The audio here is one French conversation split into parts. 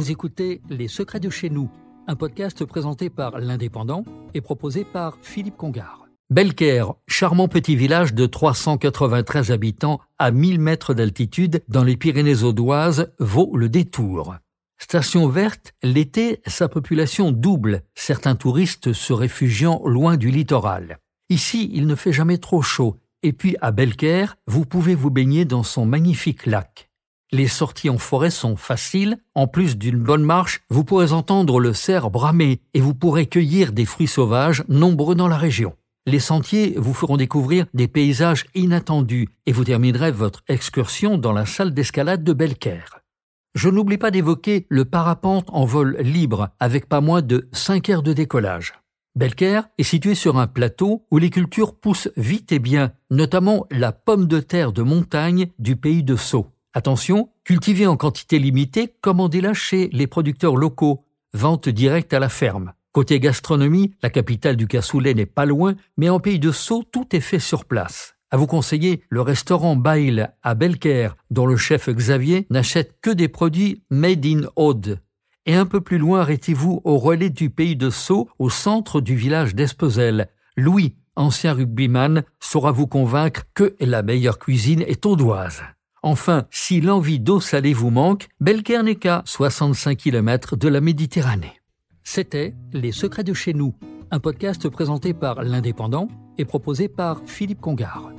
Vous écoutez Les Secrets de chez nous, un podcast présenté par l'Indépendant et proposé par Philippe Congard. Belcaire, charmant petit village de 393 habitants à 1000 mètres d'altitude dans les Pyrénées audoises, vaut le détour. Station verte, l'été, sa population double, certains touristes se réfugiant loin du littoral. Ici, il ne fait jamais trop chaud, et puis à Belcaire, vous pouvez vous baigner dans son magnifique lac. Les sorties en forêt sont faciles. En plus d'une bonne marche, vous pourrez entendre le cerf bramer et vous pourrez cueillir des fruits sauvages nombreux dans la région. Les sentiers vous feront découvrir des paysages inattendus et vous terminerez votre excursion dans la salle d'escalade de Belcaire. Je n'oublie pas d'évoquer le parapente en vol libre avec pas moins de 5 heures de décollage. Belcaire est situé sur un plateau où les cultures poussent vite et bien, notamment la pomme de terre de montagne du pays de Sceaux. Attention, cultivée en quantité limitée, commandez-la chez les producteurs locaux, vente directe à la ferme. Côté gastronomie, la capitale du cassoulet n'est pas loin, mais en pays de Sceaux, tout est fait sur place. À vous conseiller le restaurant Bail à Belcaire, dont le chef Xavier n'achète que des produits made in Aude. Et un peu plus loin, arrêtez-vous au relais du pays de Sceaux, au centre du village d'Espezel. Louis, ancien rugbyman, saura vous convaincre que la meilleure cuisine est audoise. Enfin, si l'envie d'eau salée vous manque, qu'à 65 km de la Méditerranée. C'était Les Secrets de chez nous, un podcast présenté par l'Indépendant et proposé par Philippe Congard.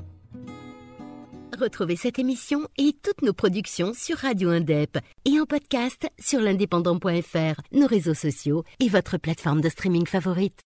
Retrouvez cette émission et toutes nos productions sur Radio Indep et en podcast sur l'indépendant.fr, nos réseaux sociaux et votre plateforme de streaming favorite.